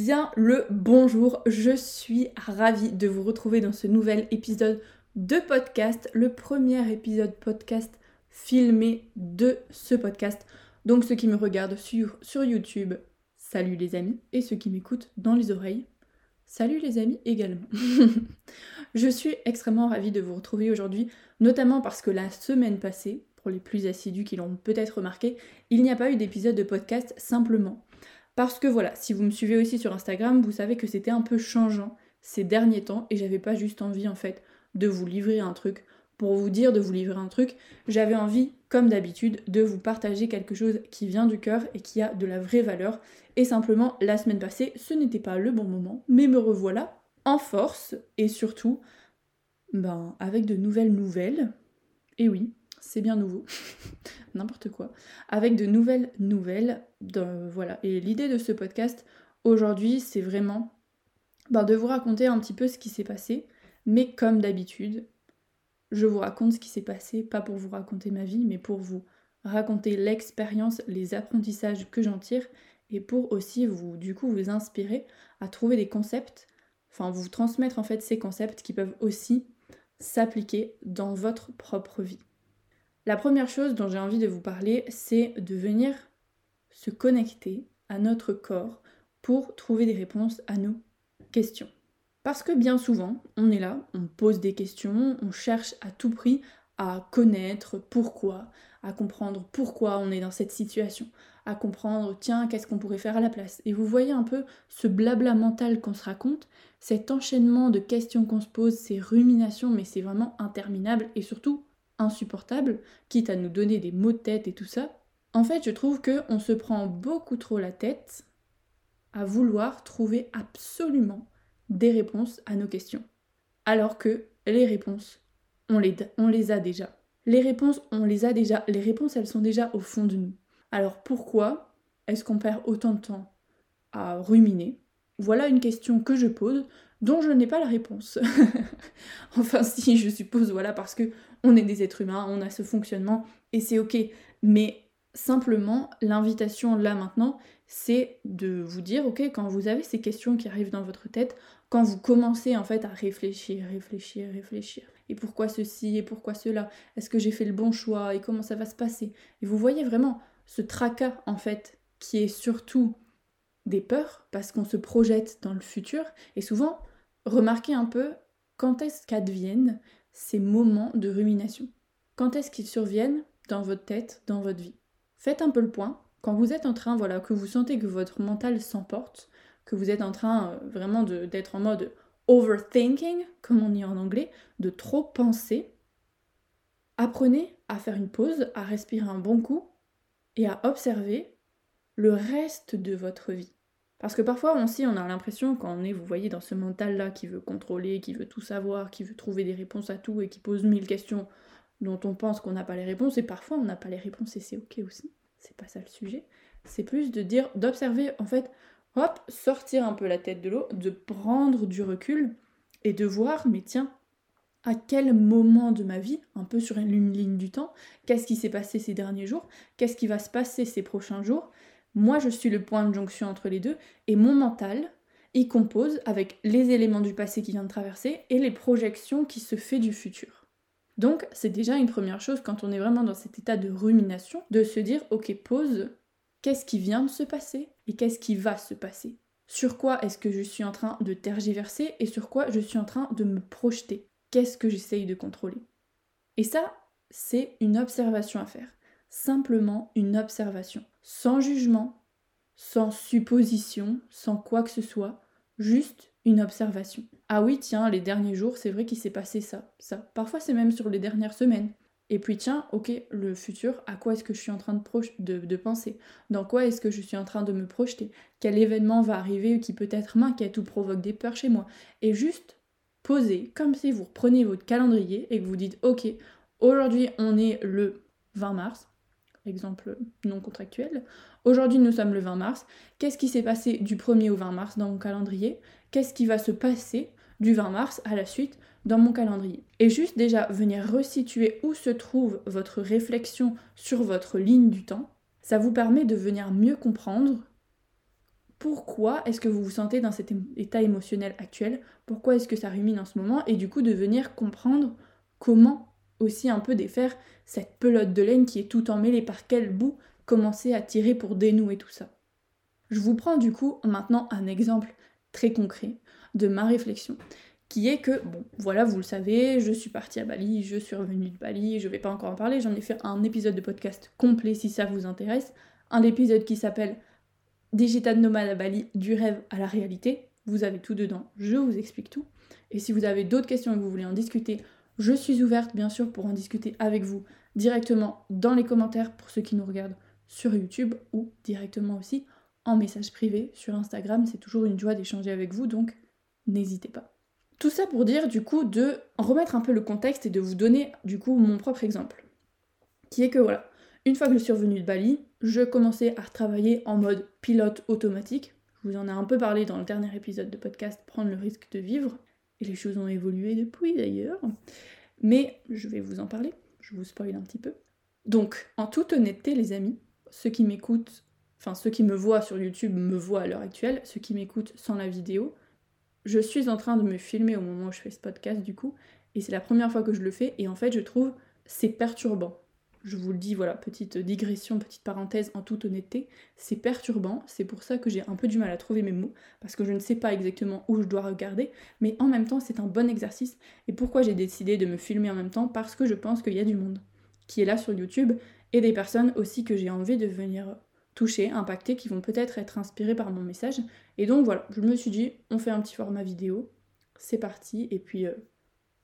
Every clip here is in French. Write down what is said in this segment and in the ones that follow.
bien le bonjour. Je suis ravie de vous retrouver dans ce nouvel épisode de podcast, le premier épisode podcast filmé de ce podcast. Donc ceux qui me regardent sur, sur YouTube, salut les amis, et ceux qui m'écoutent dans les oreilles, salut les amis également. je suis extrêmement ravie de vous retrouver aujourd'hui, notamment parce que la semaine passée, pour les plus assidus qui l'ont peut-être remarqué, il n'y a pas eu d'épisode de podcast simplement parce que voilà, si vous me suivez aussi sur Instagram, vous savez que c'était un peu changeant ces derniers temps et j'avais pas juste envie en fait de vous livrer un truc pour vous dire de vous livrer un truc, j'avais envie, comme d'habitude, de vous partager quelque chose qui vient du cœur et qui a de la vraie valeur. Et simplement, la semaine passée, ce n'était pas le bon moment, mais me revoilà en force et surtout, ben, avec de nouvelles nouvelles. Et oui, c'est bien nouveau, n'importe quoi, avec de nouvelles nouvelles. voilà. Et l'idée de ce podcast aujourd'hui, c'est vraiment ben, de vous raconter un petit peu ce qui s'est passé, mais comme d'habitude, je vous raconte ce qui s'est passé, pas pour vous raconter ma vie, mais pour vous raconter l'expérience, les apprentissages que j'en tire, et pour aussi vous, du coup, vous inspirer à trouver des concepts, enfin vous transmettre en fait ces concepts qui peuvent aussi s'appliquer dans votre propre vie. La première chose dont j'ai envie de vous parler, c'est de venir se connecter à notre corps pour trouver des réponses à nos questions. Parce que bien souvent, on est là, on pose des questions, on cherche à tout prix à connaître pourquoi, à comprendre pourquoi on est dans cette situation, à comprendre tiens, qu'est-ce qu'on pourrait faire à la place. Et vous voyez un peu ce blabla mental qu'on se raconte, cet enchaînement de questions qu'on se pose, ces ruminations, mais c'est vraiment interminable et surtout insupportable, quitte à nous donner des maux de tête et tout ça, en fait, je trouve que on se prend beaucoup trop la tête à vouloir trouver absolument des réponses à nos questions. Alors que les réponses, on les, on les a déjà. Les réponses, on les a déjà. Les réponses, elles sont déjà au fond de nous. Alors pourquoi est-ce qu'on perd autant de temps à ruminer? Voilà une question que je pose dont je n'ai pas la réponse. enfin si, je suppose, voilà, parce que on est des êtres humains, on a ce fonctionnement et c'est ok. Mais simplement, l'invitation là maintenant, c'est de vous dire, ok, quand vous avez ces questions qui arrivent dans votre tête, quand vous commencez en fait à réfléchir, réfléchir, réfléchir, et pourquoi ceci, et pourquoi cela, est-ce que j'ai fait le bon choix, et comment ça va se passer, et vous voyez vraiment ce tracas en fait qui est surtout des peurs parce qu'on se projette dans le futur, et souvent, remarquez un peu quand est-ce qu'adviennent ces moments de rumination Quand est-ce qu'ils surviennent? Dans votre tête, dans votre vie Faites un peu le point. Quand vous êtes en train, voilà, que vous sentez que votre mental s'emporte, que vous êtes en train euh, vraiment d'être en mode overthinking, comme on dit en anglais, de trop penser, apprenez à faire une pause, à respirer un bon coup et à observer le reste de votre vie. Parce que parfois aussi on a l'impression quand on est, vous voyez, dans ce mental-là qui veut contrôler, qui veut tout savoir, qui veut trouver des réponses à tout et qui pose mille questions dont on pense qu'on n'a pas les réponses, et parfois on n'a pas les réponses et c'est ok aussi, c'est pas ça le sujet. C'est plus de dire, d'observer en fait, hop, sortir un peu la tête de l'eau, de prendre du recul et de voir, mais tiens, à quel moment de ma vie, un peu sur une ligne du temps, qu'est-ce qui s'est passé ces derniers jours, qu'est-ce qui va se passer ces prochains jours, moi, je suis le point de jonction entre les deux et mon mental, il compose avec les éléments du passé qui vient de traverser et les projections qui se fait du futur. Donc, c'est déjà une première chose quand on est vraiment dans cet état de rumination, de se dire, ok, pause, qu'est-ce qui vient de se passer et qu'est-ce qui va se passer? Sur quoi est-ce que je suis en train de tergiverser et sur quoi je suis en train de me projeter? Qu'est-ce que j'essaye de contrôler? Et ça, c'est une observation à faire simplement une observation, sans jugement, sans supposition, sans quoi que ce soit, juste une observation. Ah oui, tiens, les derniers jours, c'est vrai qu'il s'est passé ça, ça. Parfois, c'est même sur les dernières semaines. Et puis, tiens, ok, le futur, à quoi est-ce que je suis en train de, de, penser? Dans quoi est-ce que je suis en train de me projeter? Quel événement va arriver qui peut-être m'inquiète ou provoque des peurs chez moi? Et juste poser, comme si vous reprenez votre calendrier et que vous dites, ok, aujourd'hui, on est le 20 mars, exemple non contractuel. Aujourd'hui, nous sommes le 20 mars. Qu'est-ce qui s'est passé du 1er au 20 mars dans mon calendrier? Qu'est-ce qui va se passer du 20 mars à la suite dans mon calendrier? Et juste déjà venir resituer où se trouve votre réflexion sur votre ligne du temps, ça vous permet de venir mieux comprendre pourquoi est-ce que vous vous sentez dans cet état émotionnel actuel, pourquoi est-ce que ça rumine en ce moment, et du coup de venir comprendre comment aussi un peu défaire cette pelote de laine qui est tout emmêlée par quel bout commencer à tirer pour dénouer tout ça. Je vous prends du coup maintenant un exemple très concret de ma réflexion qui est que, bon, voilà, vous le savez, je suis partie à Bali, je suis revenue de Bali, je vais pas encore en parler, j'en ai fait un épisode de podcast complet si ça vous intéresse, un épisode qui s'appelle Digital Nomade à Bali, du rêve à la réalité, vous avez tout dedans, je vous explique tout. Et si vous avez d'autres questions et que vous voulez en discuter, je suis ouverte bien sûr pour en discuter avec vous directement dans les commentaires pour ceux qui nous regardent sur YouTube ou directement aussi en message privé sur Instagram. C'est toujours une joie d'échanger avec vous, donc n'hésitez pas. Tout ça pour dire du coup de remettre un peu le contexte et de vous donner du coup mon propre exemple. Qui est que voilà, une fois que je suis revenue de Bali, je commençais à travailler en mode pilote automatique. Je vous en ai un peu parlé dans le dernier épisode de podcast Prendre le risque de vivre. Et les choses ont évolué depuis d'ailleurs. Mais je vais vous en parler, je vous spoil un petit peu. Donc, en toute honnêteté, les amis, ceux qui m'écoutent, enfin ceux qui me voient sur YouTube me voient à l'heure actuelle, ceux qui m'écoutent sans la vidéo, je suis en train de me filmer au moment où je fais ce podcast du coup, et c'est la première fois que je le fais, et en fait je trouve c'est perturbant. Je vous le dis, voilà, petite digression, petite parenthèse en toute honnêteté, c'est perturbant, c'est pour ça que j'ai un peu du mal à trouver mes mots, parce que je ne sais pas exactement où je dois regarder, mais en même temps c'est un bon exercice, et pourquoi j'ai décidé de me filmer en même temps? Parce que je pense qu'il y a du monde qui est là sur YouTube, et des personnes aussi que j'ai envie de venir toucher, impacter, qui vont peut-être être inspirés par mon message. Et donc voilà, je me suis dit, on fait un petit format vidéo, c'est parti. Et puis, euh,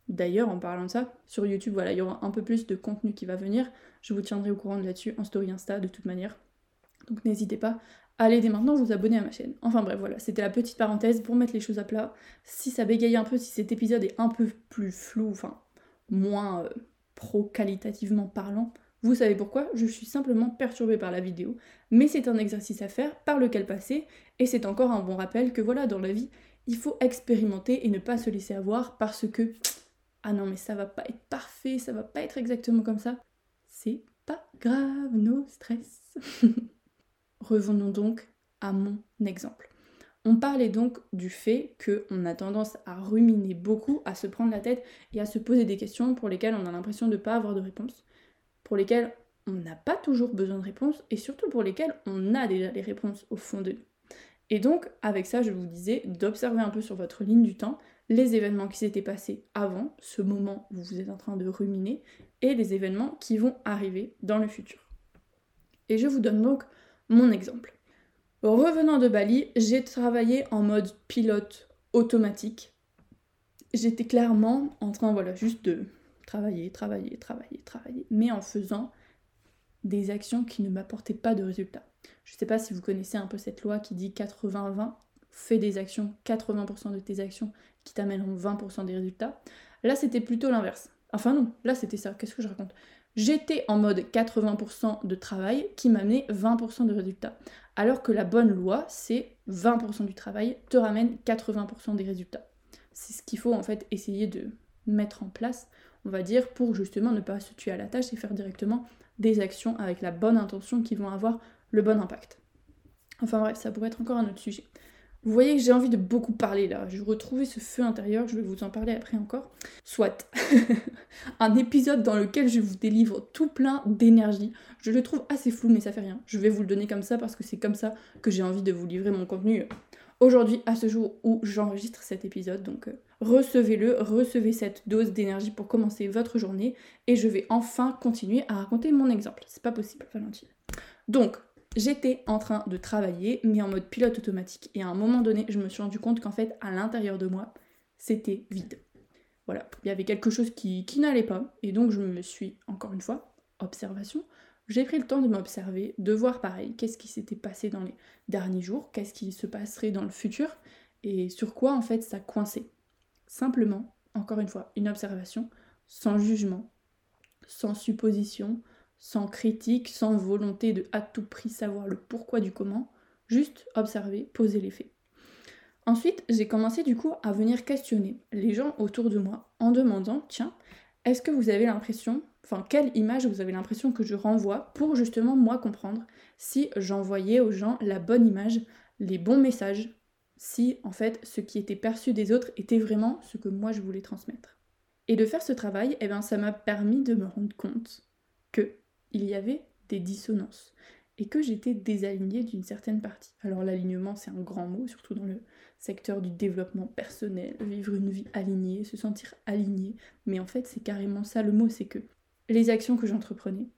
d'ailleurs, en parlant de ça, sur YouTube, voilà, il y aura un peu plus de contenu qui va venir. Je vous tiendrai au courant de là-dessus en story Insta de toute manière. Donc n'hésitez pas allez dès maintenant vous abonner à ma chaîne. Enfin bref, voilà, c'était la petite parenthèse pour mettre les choses à plat. Si ça bégaye un peu, si cet épisode est un peu plus flou, enfin moins euh, pro-qualitativement parlant, vous savez pourquoi Je suis simplement perturbée par la vidéo, mais c'est un exercice à faire par lequel passer, et c'est encore un bon rappel que voilà, dans la vie, il faut expérimenter et ne pas se laisser avoir parce que ah non mais ça va pas être parfait, ça va pas être exactement comme ça. C'est pas grave, no stress. Revenons donc à mon exemple. On parlait donc du fait qu'on a tendance à ruminer beaucoup, à se prendre la tête et à se poser des questions pour lesquelles on a l'impression de ne pas avoir de réponse pour lesquelles on n'a pas toujours besoin de réponses et surtout pour lesquelles on a déjà les réponses au fond de nous. Et donc, avec ça, je vous disais d'observer un peu sur votre ligne du temps les événements qui s'étaient passés avant, ce moment où vous êtes en train de ruminer, et les événements qui vont arriver dans le futur. Et je vous donne donc mon exemple. Revenant de Bali, j'ai travaillé en mode pilote automatique. J'étais clairement en train, voilà, juste de travailler, travailler, travailler, travailler, mais en faisant des actions qui ne m'apportaient pas de résultats. Je ne sais pas si vous connaissez un peu cette loi qui dit 80-20, fais des actions, 80% de tes actions qui t'amèneront 20% des résultats. Là, c'était plutôt l'inverse. Enfin non, là c'était ça, qu'est-ce que je raconte? J'étais en mode 80% de travail qui m'amenait 20% de résultats. Alors que la bonne loi, c'est 20% du travail te ramène 80% des résultats. C'est ce qu'il faut en fait essayer de mettre en place on va dire, pour justement ne pas se tuer à la tâche et faire directement des actions avec la bonne intention qui vont avoir le bon impact. Enfin bref, ça pourrait être encore un autre sujet. Vous voyez que j'ai envie de beaucoup parler là. Je retrouvais ce feu intérieur, je vais vous en parler après encore. Soit un épisode dans lequel je vous délivre tout plein d'énergie. Je le trouve assez flou, mais ça fait rien. Je vais vous le donner comme ça parce que c'est comme ça que j'ai envie de vous livrer mon contenu aujourd'hui, à ce jour où j'enregistre cet épisode. Donc euh, recevez-le, recevez cette dose d'énergie pour commencer votre journée et je vais enfin continuer à raconter mon exemple. C'est pas possible, Valentine. Donc, j'étais en train de travailler, mais en mode pilote automatique. Et à un moment donné, je me suis rendu compte qu'en fait, à l'intérieur de moi, c'était vide. Voilà, il y avait quelque chose qui, qui n'allait pas. Et donc, je me suis, encore une fois, observation, j'ai pris le temps de m'observer, de voir pareil, qu'est-ce qui s'était passé dans les derniers jours, qu'est-ce qui se passerait dans le futur, et sur quoi en fait ça coinçait. Simplement, encore une fois, une observation, sans jugement, sans supposition, sans critique, sans volonté de à tout prix savoir le pourquoi du comment, juste observer, poser les faits. Ensuite, j'ai commencé du coup à venir questionner les gens autour de moi en demandant, tiens, est-ce que vous avez l'impression enfin quelle image vous avez l'impression que je renvoie pour justement moi comprendre si j'envoyais aux gens la bonne image, les bons messages, si en fait ce qui était perçu des autres était vraiment ce que moi je voulais transmettre. Et de faire ce travail, eh ben, ça m'a permis de me rendre compte que il y avait des dissonances et que j'étais désalignée d'une certaine partie. Alors l'alignement, c'est un grand mot, surtout dans le secteur du développement personnel, vivre une vie alignée, se sentir aligné, mais en fait c'est carrément ça le mot, c'est que les actions que j'entreprenais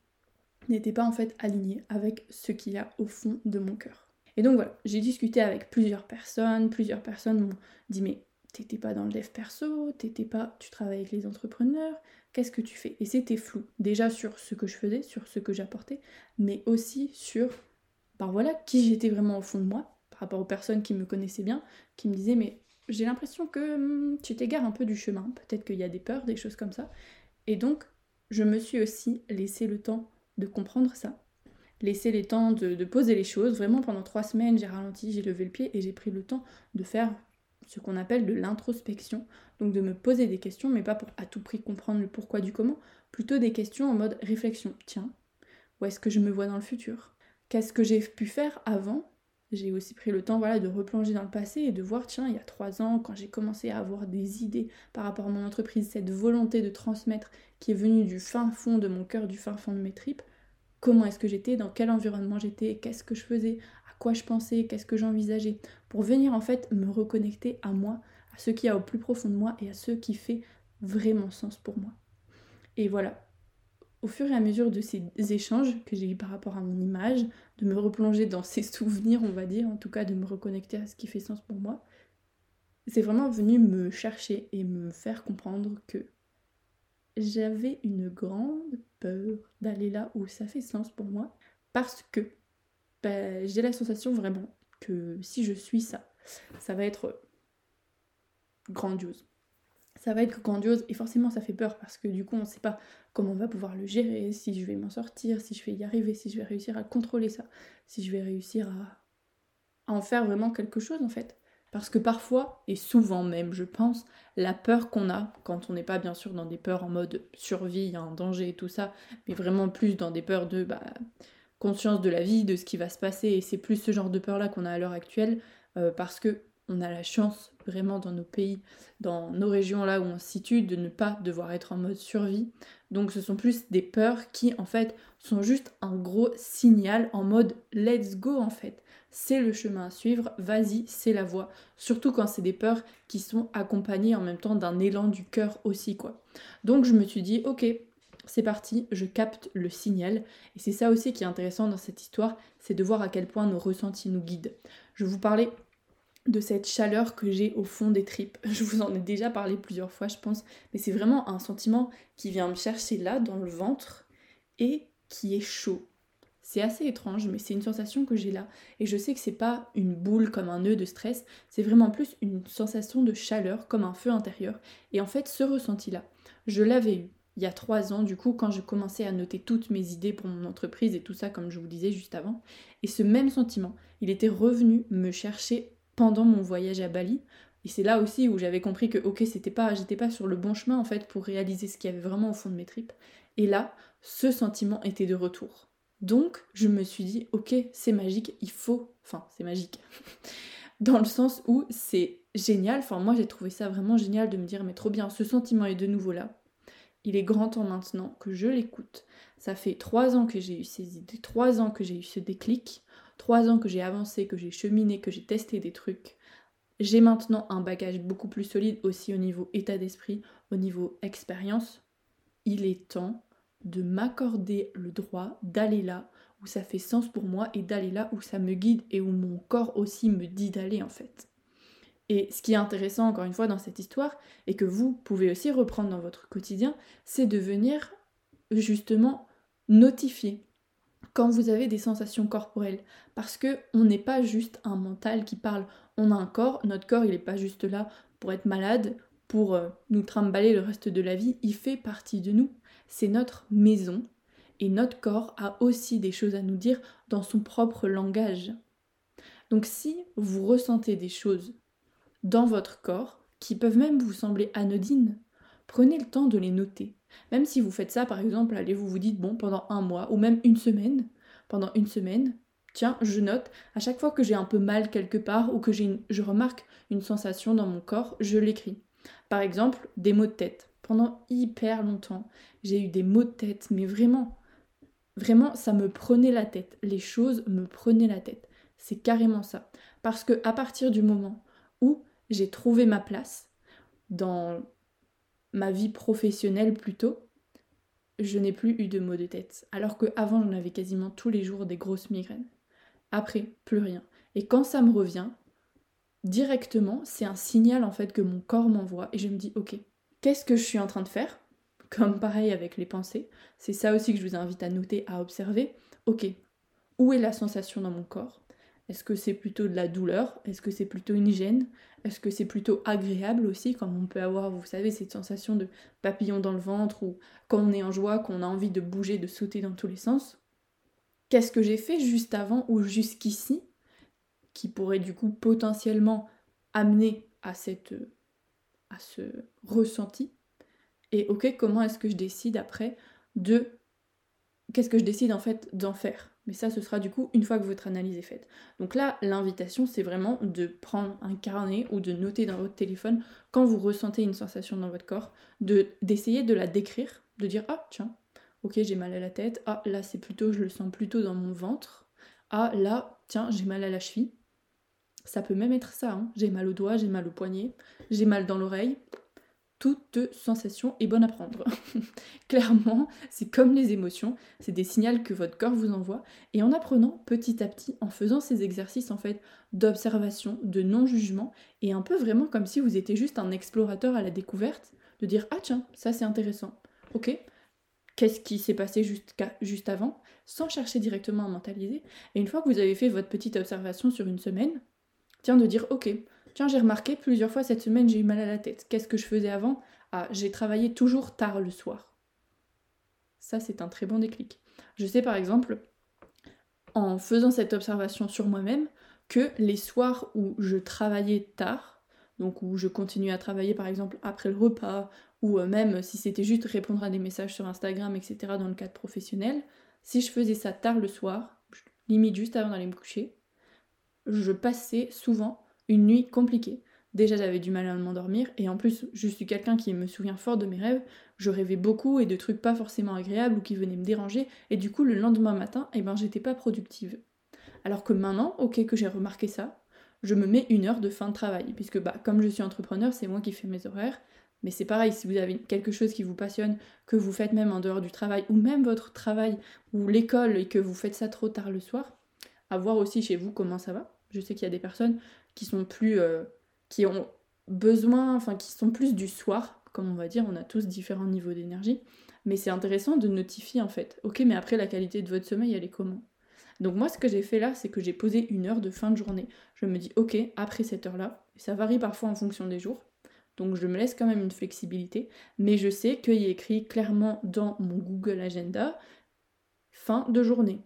n'étaient pas en fait alignées avec ce qu'il y a au fond de mon cœur. Et donc voilà, j'ai discuté avec plusieurs personnes, plusieurs personnes m'ont dit mais t'étais pas dans le dev perso, t'étais pas, tu travailles avec les entrepreneurs, qu'est-ce que tu fais? Et c'était flou, déjà sur ce que je faisais, sur ce que j'apportais, mais aussi sur, ben voilà, qui j'étais vraiment au fond de moi, par rapport aux personnes qui me connaissaient bien, qui me disaient mais j'ai l'impression que hmm, tu t'égares un peu du chemin, peut-être qu'il y a des peurs, des choses comme ça. Et donc, je me suis aussi laissé le temps de comprendre ça, laisser le temps de, poser les choses. Vraiment, pendant trois semaines, j'ai ralenti, j'ai levé le pied et j'ai pris le temps de faire ce qu'on appelle de l'introspection, donc de me poser des questions, mais pas pour à tout prix comprendre le pourquoi du comment, plutôt des questions en mode réflexion. Tiens, où est-ce que je me vois dans le futur? Qu'est-ce que j'ai pu faire avant? J'ai aussi pris le temps de replonger dans le passé et de voir, tiens, il y a trois ans, quand j'ai commencé à avoir des idées par rapport à mon entreprise, cette volonté de transmettre qui est venue du fin fond de mon cœur, du fin fond de mes tripes, comment est-ce que j'étais, dans quel environnement j'étais, qu'est-ce que je faisais, quoi je pensais, qu'est-ce que j'envisageais, pour venir en fait me reconnecter à moi, à ce qui a au plus profond de moi et à ce qui fait vraiment sens pour moi. Et voilà, au fur et à mesure de ces échanges que j'ai eu par rapport à mon image, de me replonger dans ces souvenirs, on va dire, en tout cas de me reconnecter à ce qui fait sens pour moi, c'est vraiment venu me chercher et me faire comprendre que j'avais une grande peur d'aller là où ça fait sens pour moi parce que bah, j'ai la sensation vraiment que si je suis ça, ça va être grandiose. Ça va être grandiose et forcément ça fait peur parce que du coup on ne sait pas comment on va pouvoir le gérer, si je vais m'en sortir, si je vais y arriver, si je vais réussir à contrôler ça, si je vais réussir à, en faire vraiment quelque chose en fait. Parce que parfois, et souvent même je pense, la peur qu'on a, quand on n'est pas bien sûr dans des peurs en mode survie, un danger et tout ça, mais vraiment plus dans des peurs de bah, conscience de la vie, de ce qui va se passer, et c'est plus ce genre de peur-là qu'on a à l'heure actuelle, euh, parce que on a la chance vraiment dans nos pays, dans nos régions là où on se situe, de ne pas devoir être en mode survie. Donc ce sont plus des peurs qui en fait sont juste un gros signal en mode let's go en fait. C'est le chemin à suivre, vas-y, c'est la voie. Surtout quand c'est des peurs qui sont accompagnées en même temps d'un élan du cœur aussi quoi. Donc je me suis dit ok, c'est parti, je capte le signal. Et c'est ça aussi qui est intéressant dans cette histoire, c'est de voir à quel point nos ressentis nous guident. Je vous parlais de cette chaleur que j'ai au fond des tripes. Je vous en ai déjà parlé plusieurs fois, je pense, mais c'est vraiment un sentiment qui vient me chercher là, dans le ventre, et qui est chaud. C'est assez étrange, mais c'est une sensation que j'ai là. Et je sais que c'est pas une boule comme un nœud de stress, c'est vraiment plus une sensation de chaleur, comme un feu intérieur. Et en fait, ce ressenti-là, je l'avais eu il y a trois ans, du coup, quand je commençais à noter toutes mes idées pour mon entreprise et tout ça, comme je vous disais juste avant. Et ce même sentiment, il était revenu me chercher pendant mon voyage à Bali. Et c'est là aussi où j'avais compris que, ok, c'était pas, j'étais pas sur le bon chemin en fait pour réaliser ce qu'il y avait vraiment au fond de mes tripes. Et là, ce sentiment était de retour. Donc, je me suis dit, ok, c'est magique, il faut. Enfin, c'est magique. Dans le sens où c'est génial. Enfin, moi, j'ai trouvé ça vraiment génial de me dire, mais trop bien, ce sentiment est de nouveau là il est grand temps maintenant que je l'écoute. Ça fait trois ans que j'ai eu ces idées, trois ans que j'ai eu ce déclic, trois ans que j'ai avancé, que j'ai cheminé, que j'ai testé des trucs. J'ai maintenant un bagage beaucoup plus solide aussi au niveau état d'esprit, au niveau expérience. Il est temps de m'accorder le droit d'aller là où ça fait sens pour moi et d'aller là où ça me guide et où mon corps aussi me dit d'aller en fait. Et ce qui est intéressant encore une fois dans cette histoire, et que vous pouvez aussi reprendre dans votre quotidien, c'est de venir justement notifier quand vous avez des sensations corporelles. Parce que on n'est pas juste un mental qui parle, on a un corps, notre corps il n'est pas juste là pour être malade, pour euh, nous trimballer le reste de la vie, il fait partie de nous. C'est notre maison, et notre corps a aussi des choses à nous dire dans son propre langage. Donc si vous ressentez des choses dans votre corps qui peuvent même vous sembler anodines. Prenez le temps de les noter. Même si vous faites ça, par exemple, allez, vous vous dites, bon, pendant un mois ou même une semaine, pendant une semaine, tiens, je note, à chaque fois que j'ai un peu mal quelque part ou que je remarque une sensation dans mon corps, je l'écris. Par exemple, des maux de tête. Pendant hyper longtemps, j'ai eu des maux de tête, mais vraiment, vraiment, ça me prenait la tête. Les choses me prenaient la tête. C'est carrément ça. Parce que à partir du moment j'ai trouvé ma place dans ma vie professionnelle plutôt, je n'ai plus eu de maux de tête. Alors qu'avant, j'en avais quasiment tous les jours des grosses migraines. Après, plus rien. Et quand ça me revient, directement, c'est un signal en fait que mon corps m'envoie et je me dis, ok, qu'est-ce que je suis en train de faire? Comme pareil avec les pensées. C'est ça aussi que je vous invite à noter, à observer. Ok, où est la sensation dans mon corps? Est-ce que c'est plutôt de la douleur? Est-ce que c'est plutôt une gêne Est-ce que c'est plutôt agréable aussi, comme on peut avoir, vous savez, cette sensation de papillon dans le ventre ou quand on est en joie, qu'on a envie de bouger, de sauter dans tous les sens? Qu'est-ce que j'ai fait juste avant ou jusqu'ici qui pourrait du coup potentiellement amener à, cette, à ce ressenti? Et ok, comment est-ce que je décide après de... Qu'est-ce que je décide en fait d'en faire? Mais ça, ce sera du coup une fois que votre analyse est faite. Donc là, l'invitation, c'est vraiment de prendre un carnet ou de noter dans votre téléphone quand vous ressentez une sensation dans votre corps, de d'essayer de la décrire, de dire ah tiens, ok j'ai mal à la tête, ah là c'est plutôt, je le sens plutôt dans mon ventre, ah là tiens j'ai mal à la cheville. Ça peut même être ça, hein. j'ai mal au doigt, j'ai mal au poignet, j'ai mal dans l'oreille, toute sensation est bonne à prendre. Clairement, c'est comme les émotions, c'est des signaux que votre corps vous envoie. Et en apprenant petit à petit, en faisant ces exercices en fait d'observation, de non-jugement, et un peu vraiment comme si vous étiez juste un explorateur à la découverte, de dire ah tiens, ça c'est intéressant. Ok, qu'est-ce qui s'est passé juste, juste avant, sans chercher directement à mentaliser. Et une fois que vous avez fait votre petite observation sur une semaine, tiens de dire ok, Tiens, j'ai remarqué plusieurs fois cette semaine, j'ai eu mal à la tête. Qu'est-ce que je faisais avant? Ah, j'ai travaillé toujours tard le soir. Ça, c'est un très bon déclic. Je sais par exemple, en faisant cette observation sur moi-même, que les soirs où je travaillais tard, donc où je continuais à travailler par exemple après le repas, ou euh, même si c'était juste répondre à des messages sur Instagram, etc., dans le cadre professionnel, si je faisais ça tard le soir, limite juste avant d'aller me coucher, je passais souvent une nuit compliquée. Déjà j'avais du mal à m'endormir et en plus je suis quelqu'un qui me souvient fort de mes rêves, je rêvais beaucoup et de trucs pas forcément agréables ou qui venaient me déranger et du coup le lendemain matin, eh ben j'étais pas productive. Alors que maintenant, ok que j'ai remarqué ça, je me mets une heure de fin de travail puisque bah comme je suis entrepreneur, c'est moi qui fais mes horaires. Mais c'est pareil, si vous avez quelque chose qui vous passionne, que vous faites même en dehors du travail, ou même votre travail, ou l'école, et que vous faites ça trop tard le soir, à voir aussi chez vous comment ça va. Je sais qu'il y a des personnes qui sont plus. Euh, qui ont besoin, enfin qui sont plus du soir, comme on va dire, on a tous différents niveaux d'énergie. Mais c'est intéressant de notifier en fait. Ok, mais après la qualité de votre sommeil, elle est comment? Donc moi, ce que j'ai fait là, c'est que j'ai posé une heure de fin de journée. Je me dis, ok, après cette heure-là, ça varie parfois en fonction des jours. Donc je me laisse quand même une flexibilité, mais je sais qu'il est écrit clairement dans mon Google Agenda fin de journée.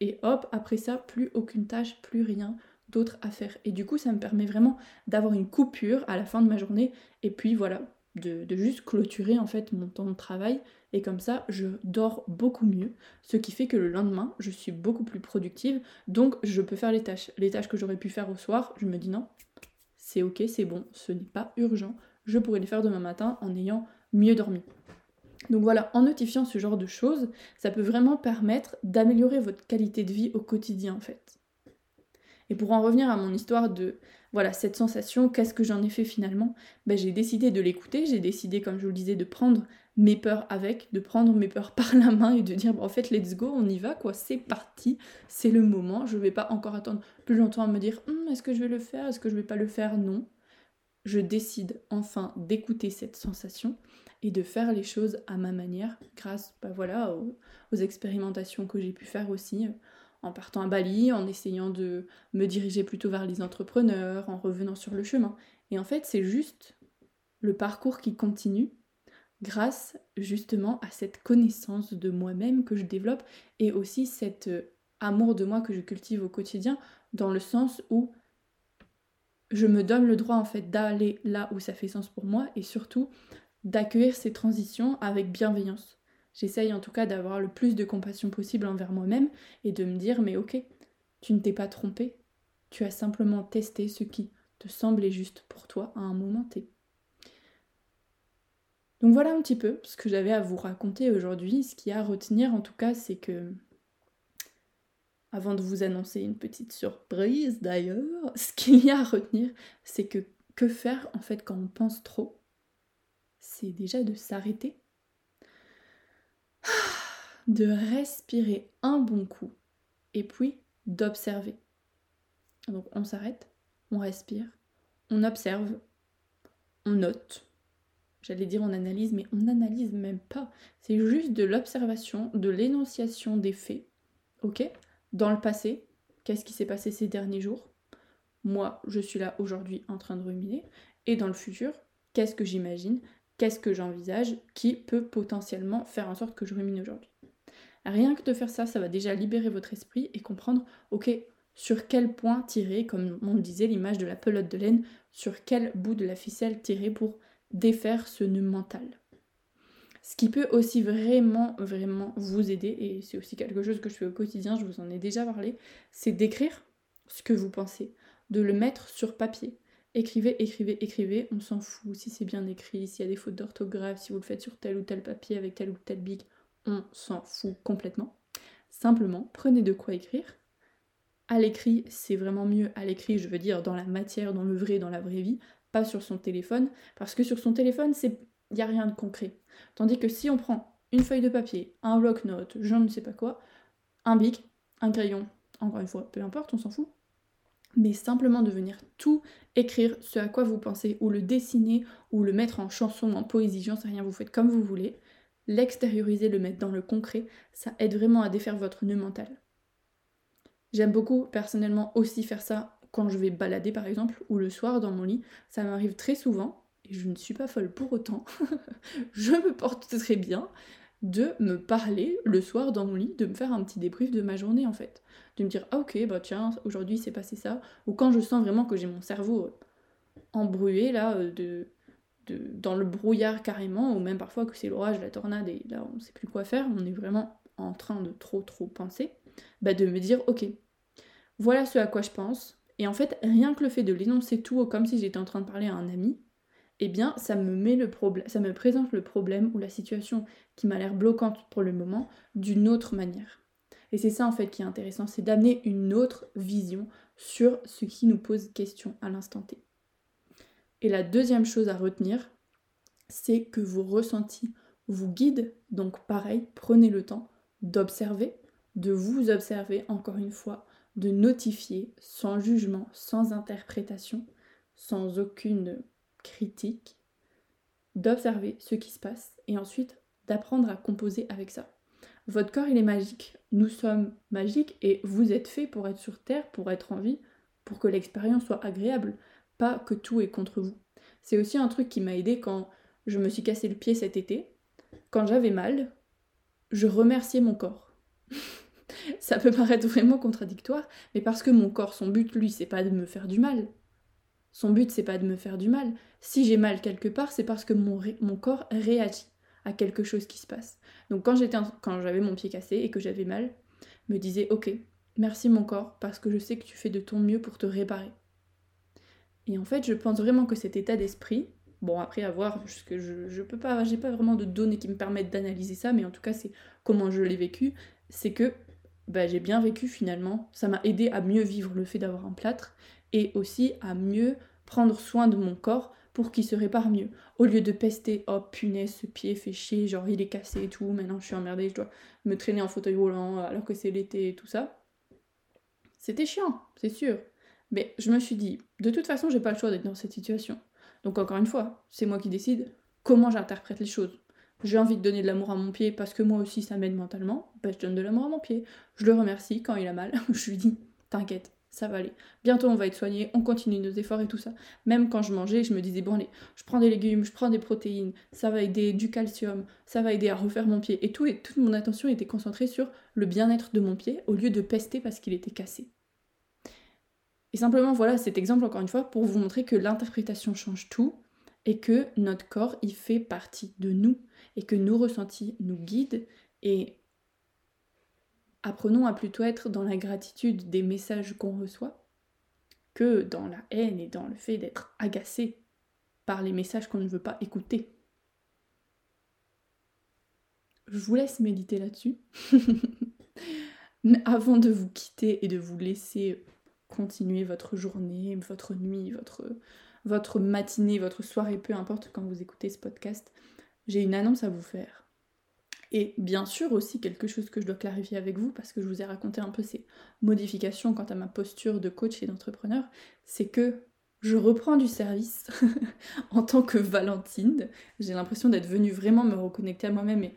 Et hop, après ça, plus aucune tâche, plus rien d'autres à faire. Et du coup, ça me permet vraiment d'avoir une coupure à la fin de ma journée et puis voilà, de, juste clôturer en fait mon temps de travail. Et comme ça, je dors beaucoup mieux, ce qui fait que le lendemain, je suis beaucoup plus productive. Donc, je peux faire les tâches. Les tâches que j'aurais pu faire au soir, je me dis non, c'est ok, c'est bon, ce n'est pas urgent. Je pourrais les faire demain matin en ayant mieux dormi. Donc voilà, en notifiant ce genre de choses, ça peut vraiment permettre d'améliorer votre qualité de vie au quotidien en fait. Et pour en revenir à mon histoire de voilà cette sensation, qu'est-ce que j'en ai fait finalement? Ben, J'ai décidé de l'écouter, j'ai décidé, comme je vous le disais, de prendre mes peurs avec, de prendre mes peurs par la main et de dire en fait let's go, on y va quoi, c'est parti, c'est le moment, je vais pas encore attendre plus longtemps à me dire hum, est-ce que je vais le faire, est-ce que je vais pas le faire? Non. Je décide enfin d'écouter cette sensation et de faire les choses à ma manière grâce bah, voilà, aux expérimentations que j'ai pu faire aussi en partant à Bali, en essayant de me diriger plutôt vers les entrepreneurs, en revenant sur le chemin. Et en fait, c'est juste le parcours qui continue grâce justement à cette connaissance de moi-même que je développe et aussi cet euh, amour de moi que je cultive au quotidien dans le sens où je me donne le droit en fait d'aller là où ça fait sens pour moi et surtout d'accueillir ces transitions avec bienveillance. J'essaye en tout cas d'avoir le plus de compassion possible envers moi-même et de me dire mais ok, Tu ne t'es pas trompé. Tu as simplement testé ce qui te semblait juste pour toi à un moment T. Donc voilà un petit peu ce que j'avais à vous raconter aujourd'hui. Ce qu'il y a à retenir en tout cas, c'est que avant de vous annoncer une petite surprise d'ailleurs, ce qu'il y a à retenir, c'est que que faire en fait quand on pense trop C'est déjà de s'arrêter, de respirer un bon coup et puis d'observer. Donc on s'arrête, on respire, on observe, on note. J'allais dire on analyse, mais on n'analyse même pas. C'est juste de l'observation, de l'énonciation des faits. Ok? Dans le passé, qu'est-ce qui s'est passé ces derniers jours? Moi, je suis là aujourd'hui en train de ruminer. Et dans le futur, qu'est-ce que j'imagine? Qu'est-ce que j'envisage qui peut potentiellement faire en sorte que je rumine aujourd'hui? Rien que de faire ça, ça va déjà libérer votre esprit et comprendre, ok, sur quel point tirer, comme on le disait, l'image de la pelote de laine, sur quel bout de la ficelle tirer pour défaire ce nœud mental. Ce qui peut aussi vraiment, vraiment vous aider, et c'est aussi quelque chose que je fais au quotidien, je vous en ai déjà parlé, c'est d'écrire ce que vous pensez, de le mettre sur papier. Écrivez, écrivez, écrivez, on s'en fout si c'est bien écrit, s'il y a des fautes d'orthographe, si vous le faites sur tel ou tel papier avec tel ou tel bic, on s'en fout complètement. Simplement, prenez de quoi écrire. À l'écrit, c'est vraiment mieux à l'écrit, je veux dire dans la matière, dans le vrai, dans la vraie vie, pas sur son téléphone, parce que sur son téléphone, il n'y a rien de concret. Tandis que si on prend une feuille de papier, un bloc-notes, je ne sais pas quoi, un bic, un crayon, encore une fois, peu importe, on s'en fout, mais simplement de venir tout écrire ce à quoi vous pensez, ou le dessiner, ou le mettre en chanson, en poésie, j'en sais rien, vous faites comme vous voulez, l'extérioriser, le mettre dans le concret, ça aide vraiment à défaire votre nœud mental. J'aime beaucoup personnellement aussi faire ça quand je vais balader par exemple, ou le soir dans mon lit, ça m'arrive très souvent, et je ne suis pas folle pour autant, je me porte très bien de me parler le soir dans mon lit, de me faire un petit débrief de ma journée en fait. De me dire, ah ok, bah tiens, aujourd'hui c'est passé ça. Ou quand je sens vraiment que j'ai mon cerveau embrouillé là, euh, de, dans le brouillard carrément, ou même parfois que c'est l'orage, la tornade, et là on sait plus quoi faire, on est vraiment en train de trop trop penser, bah de me dire, ok, voilà ce à quoi je pense. Et en fait, rien que le fait de l'énoncer tout comme si j'étais en train de parler à un ami, eh bien ça me met le problème, ça me présente le problème ou la situation qui m'a l'air bloquante pour le moment d'une autre manière. Et c'est ça en fait qui est intéressant, c'est d'amener une autre vision sur ce qui nous pose question à l'instant T. Et la deuxième chose à retenir, c'est que vos ressentis vous guident, donc pareil, prenez le temps d'observer, de vous observer encore une fois, de notifier sans jugement, sans interprétation, sans aucune critique, d'observer ce qui se passe et ensuite d'apprendre à composer avec ça. Votre corps, il est magique. Nous sommes magiques et vous êtes fait pour être sur Terre, pour être en vie, pour que l'expérience soit agréable, pas que tout est contre vous. C'est aussi un truc qui m'a aidé quand je me suis cassé le pied cet été. Quand j'avais mal, je remerciais mon corps. ça peut paraître vraiment contradictoire, mais parce que mon corps, son but, lui, c'est pas de me faire du mal, son but, c'est pas de me faire du mal. Si j'ai mal quelque part, c'est parce que mon, corps réagit à quelque chose qui se passe. Donc quand j'avais mon pied cassé et que j'avais mal, me disais OK, merci mon corps parce que je sais que tu fais de ton mieux pour te réparer. Et en fait, je pense vraiment que cet état d'esprit, bon après avoir, parce que je, je peux pas, j'ai pas vraiment de données qui me permettent d'analyser ça, mais en tout cas c'est comment je l'ai vécu, c'est que bah, j'ai bien vécu finalement. Ça m'a aidé à mieux vivre le fait d'avoir un plâtre et aussi à mieux prendre soin de mon corps pour qu'il se répare mieux. Au lieu de pester, oh punaise, ce pied fait chier, genre il est cassé et tout, maintenant je suis emmerdée, je dois me traîner en fauteuil roulant alors que c'est l'été et tout ça. C'était chiant, c'est sûr. Mais je me suis dit, de toute façon, j'ai pas le choix d'être dans cette situation. Donc encore une fois, c'est moi qui décide comment j'interprète les choses. J'ai envie de donner de l'amour à mon pied parce que moi aussi ça m'aide mentalement, ben je donne de l'amour à mon pied. Je le remercie quand il a mal, je lui dis, t'inquiète, ça va aller. Bientôt on va être soigné, on continue nos efforts et tout ça. Même quand je mangeais, je me disais bon allez, je prends des légumes, je prends des protéines, ça va aider du calcium, ça va aider à refaire mon pied et tout et toute mon attention était concentrée sur le bien-être de mon pied au lieu de pester parce qu'il était cassé. Et simplement voilà cet exemple encore une fois pour vous montrer que l'interprétation change tout et que notre corps il fait partie de nous et que nos ressentis nous guident et apprenons à plutôt être dans la gratitude des messages qu'on reçoit que dans la haine et dans le fait d'être agacé par les messages qu'on ne veut pas écouter. Je vous laisse méditer là-dessus. Mais avant de vous quitter et de vous laisser continuer votre journée, votre nuit, votre, matinée, votre soirée, peu importe quand vous écoutez ce podcast, j'ai une annonce à vous faire. Et bien sûr aussi quelque chose que je dois clarifier avec vous, parce que je vous ai raconté un peu ces modifications quant à ma posture de coach et d'entrepreneur, c'est que je reprends du service en tant que Valentine. J'ai l'impression d'être venue vraiment me reconnecter à moi-même et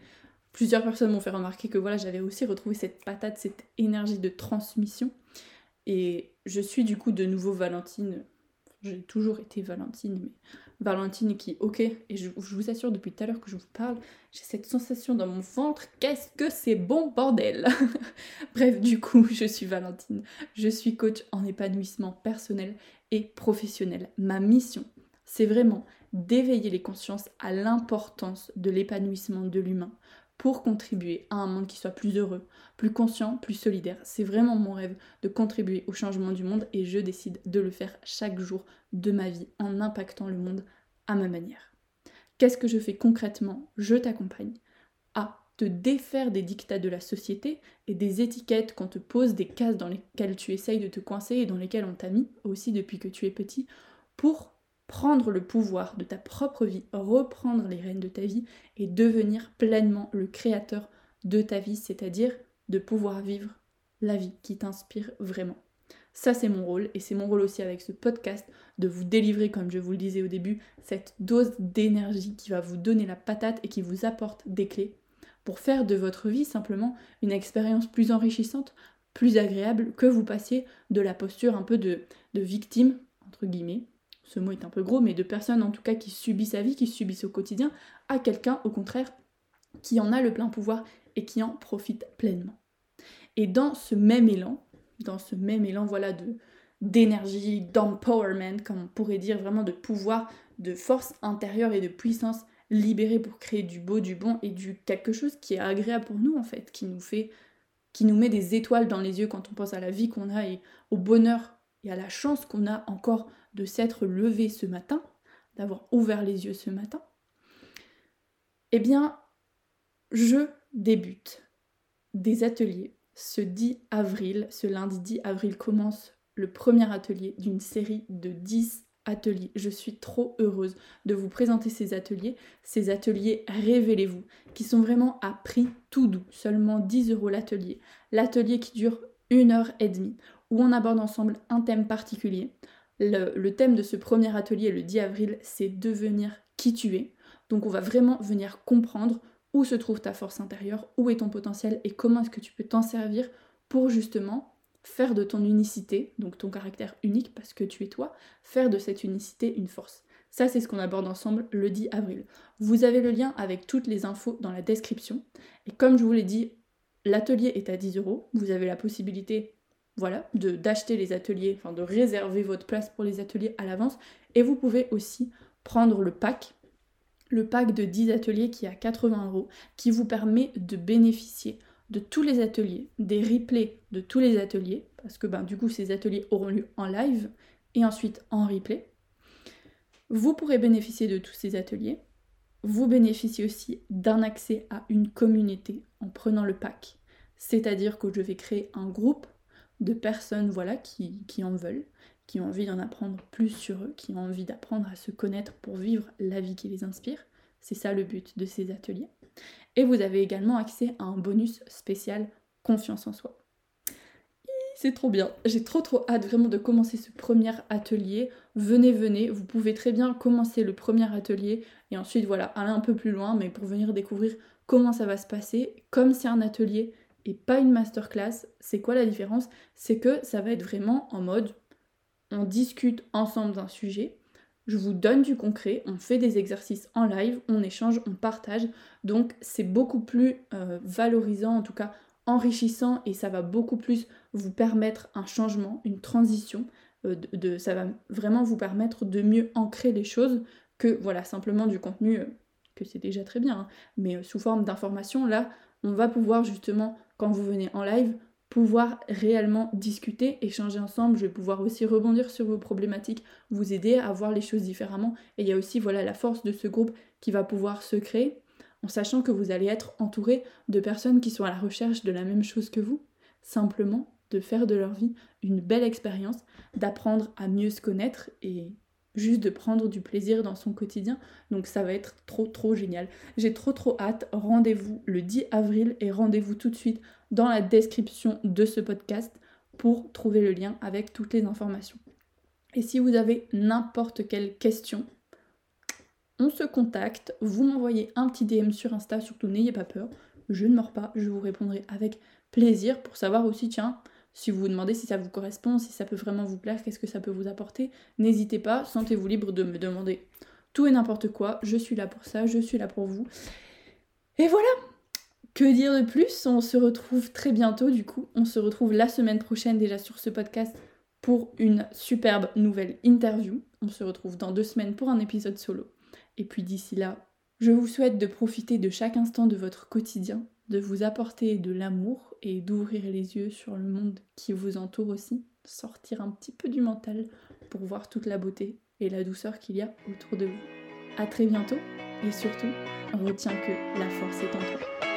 plusieurs personnes m'ont fait remarquer que voilà, j'avais aussi retrouvé cette patate, cette énergie de transmission. Et je suis du coup de nouveau Valentine. J'ai toujours été Valentine, mais Valentine qui, ok, et je, vous assure depuis tout à l'heure que je vous parle, j'ai cette sensation dans mon ventre, qu'est-ce que c'est bon bordel Bref, du coup, je suis Valentine, je suis coach en épanouissement personnel et professionnel. Ma mission, c'est vraiment d'éveiller les consciences à l'importance de l'épanouissement de l'humain pour contribuer à un monde qui soit plus heureux, plus conscient, plus solidaire. C'est vraiment mon rêve de contribuer au changement du monde et je décide de le faire chaque jour de ma vie en impactant le monde à ma manière. Qu'est-ce que je fais concrètement? Je t'accompagne à te défaire des dictats de la société et des étiquettes qu'on te pose, des cases dans lesquelles tu essayes de te coincer et dans lesquelles on t'a mis aussi depuis que tu es petit pour prendre le pouvoir de ta propre vie, reprendre les rênes de ta vie et devenir pleinement le créateur de ta vie, c'est-à-dire de pouvoir vivre la vie qui t'inspire vraiment. Ça, c'est mon rôle et c'est mon rôle aussi avec ce podcast de vous délivrer, comme je vous le disais au début, cette dose d'énergie qui va vous donner la patate et qui vous apporte des clés pour faire de votre vie simplement une expérience plus enrichissante, plus agréable, que vous passiez de la posture un peu de, de victime, entre guillemets, ce mot est un peu gros, mais de personnes en tout cas qui subissent sa vie, qui subissent au quotidien, à quelqu'un au contraire qui en a le plein pouvoir et qui en profite pleinement. Et dans ce même élan, dans ce même élan voilà de d'énergie, d'empowerment, comme on pourrait dire vraiment de pouvoir, de force intérieure et de puissance libérée pour créer du beau, du bon et du quelque chose qui est agréable pour nous en fait, qui nous fait qui nous met des étoiles dans les yeux quand on pense à la vie qu'on a et au bonheur et à la chance qu'on a encore de s'être levé ce matin, d'avoir ouvert les yeux ce matin, eh bien, je débute des ateliers ce 10 avril. Ce lundi 10 avril commence le premier atelier d'une série de 10 ateliers. Je suis trop heureuse de vous présenter ces ateliers. Ces ateliers, révélez-vous, qui sont vraiment à prix tout doux, seulement 10 euros l'atelier. L'atelier qui dure une heure et demie, où on aborde ensemble un thème particulier. Le, thème de ce premier atelier, le 10 avril, c'est devenir qui tu es. Donc on va vraiment venir comprendre où se trouve ta force intérieure, où est ton potentiel et comment est-ce que tu peux t'en servir pour justement faire de ton unicité, donc ton caractère unique parce que tu es toi, faire de cette unicité une force. Ça, c'est ce qu'on aborde ensemble le 10 avril. Vous avez le lien avec toutes les infos dans la description. Et comme je vous l'ai dit, l'atelier est à 10 euros. Vous avez la possibilité voilà, d'acheter les ateliers, enfin de réserver votre place pour les ateliers à l'avance. Et vous pouvez aussi prendre le pack, le pack de 10 ateliers qui est à 80 euros, qui vous permet de bénéficier de tous les ateliers, des replays de tous les ateliers, parce que ben, du coup ces ateliers auront lieu en live et ensuite en replay. Vous pourrez bénéficier de tous ces ateliers. Vous bénéficiez aussi d'un accès à une communauté en prenant le pack. C'est-à-dire que je vais créer un groupe de personnes voilà, qui, qui en veulent, qui ont envie d'en apprendre plus sur eux, qui ont envie d'apprendre à se connaître pour vivre la vie qui les inspire. C'est ça le but de ces ateliers. Et vous avez également accès à un bonus spécial confiance en soi. C'est trop bien. J'ai trop trop hâte vraiment de commencer ce premier atelier. Venez, venez. Vous pouvez très bien commencer le premier atelier et ensuite voilà, aller un peu plus loin, mais pour venir découvrir comment ça va se passer. Comme c'est un atelier, et pas une masterclass. C'est quoi la différence? C'est que ça va être vraiment en mode on discute ensemble d'un sujet, je vous donne du concret, on fait des exercices en live, on échange, on partage. Donc c'est beaucoup plus euh, valorisant, en tout cas enrichissant, et ça va beaucoup plus vous permettre un changement, une transition. Euh, ça va vraiment vous permettre de mieux ancrer les choses que voilà simplement du contenu euh, que c'est déjà très bien, hein. mais sous forme d'information. Là, on va pouvoir justement quand vous venez en live, pouvoir réellement discuter, échanger ensemble. Je vais pouvoir aussi rebondir sur vos problématiques, vous aider à voir les choses différemment. Et il y a aussi voilà la force de ce groupe qui va pouvoir se créer en sachant que vous allez être entouré de personnes qui sont à la recherche de la même chose que vous, simplement de faire de leur vie une belle expérience, d'apprendre à mieux se connaître et juste de prendre du plaisir dans son quotidien. Donc ça va être trop trop génial. J'ai trop trop hâte. Rendez-vous le 10 avril et rendez-vous tout de suite dans la description de ce podcast pour trouver le lien avec toutes les informations. Et si vous avez n'importe quelle question, on se contacte, vous m'envoyez un petit DM sur Insta, surtout n'ayez pas peur, je ne mords pas, je vous répondrai avec plaisir pour savoir aussi, tiens, si vous vous demandez si ça vous correspond, si ça peut vraiment vous plaire, qu'est-ce que ça peut vous apporter, n'hésitez pas, sentez-vous libre de me demander tout et n'importe quoi, je suis là pour ça, je suis là pour vous. Et voilà Que dire de plus? On se retrouve très bientôt du coup, on se retrouve la semaine prochaine déjà sur ce podcast pour une superbe nouvelle interview. On se retrouve dans deux semaines pour un épisode solo. Et puis d'ici là, je vous souhaite de profiter de chaque instant de votre quotidien, de vous apporter de l'amour et d'ouvrir les yeux sur le monde qui vous entoure aussi, sortir un petit peu du mental pour voir toute la beauté et la douceur qu'il y a autour de vous. A très bientôt et surtout, retiens que la force est en toi.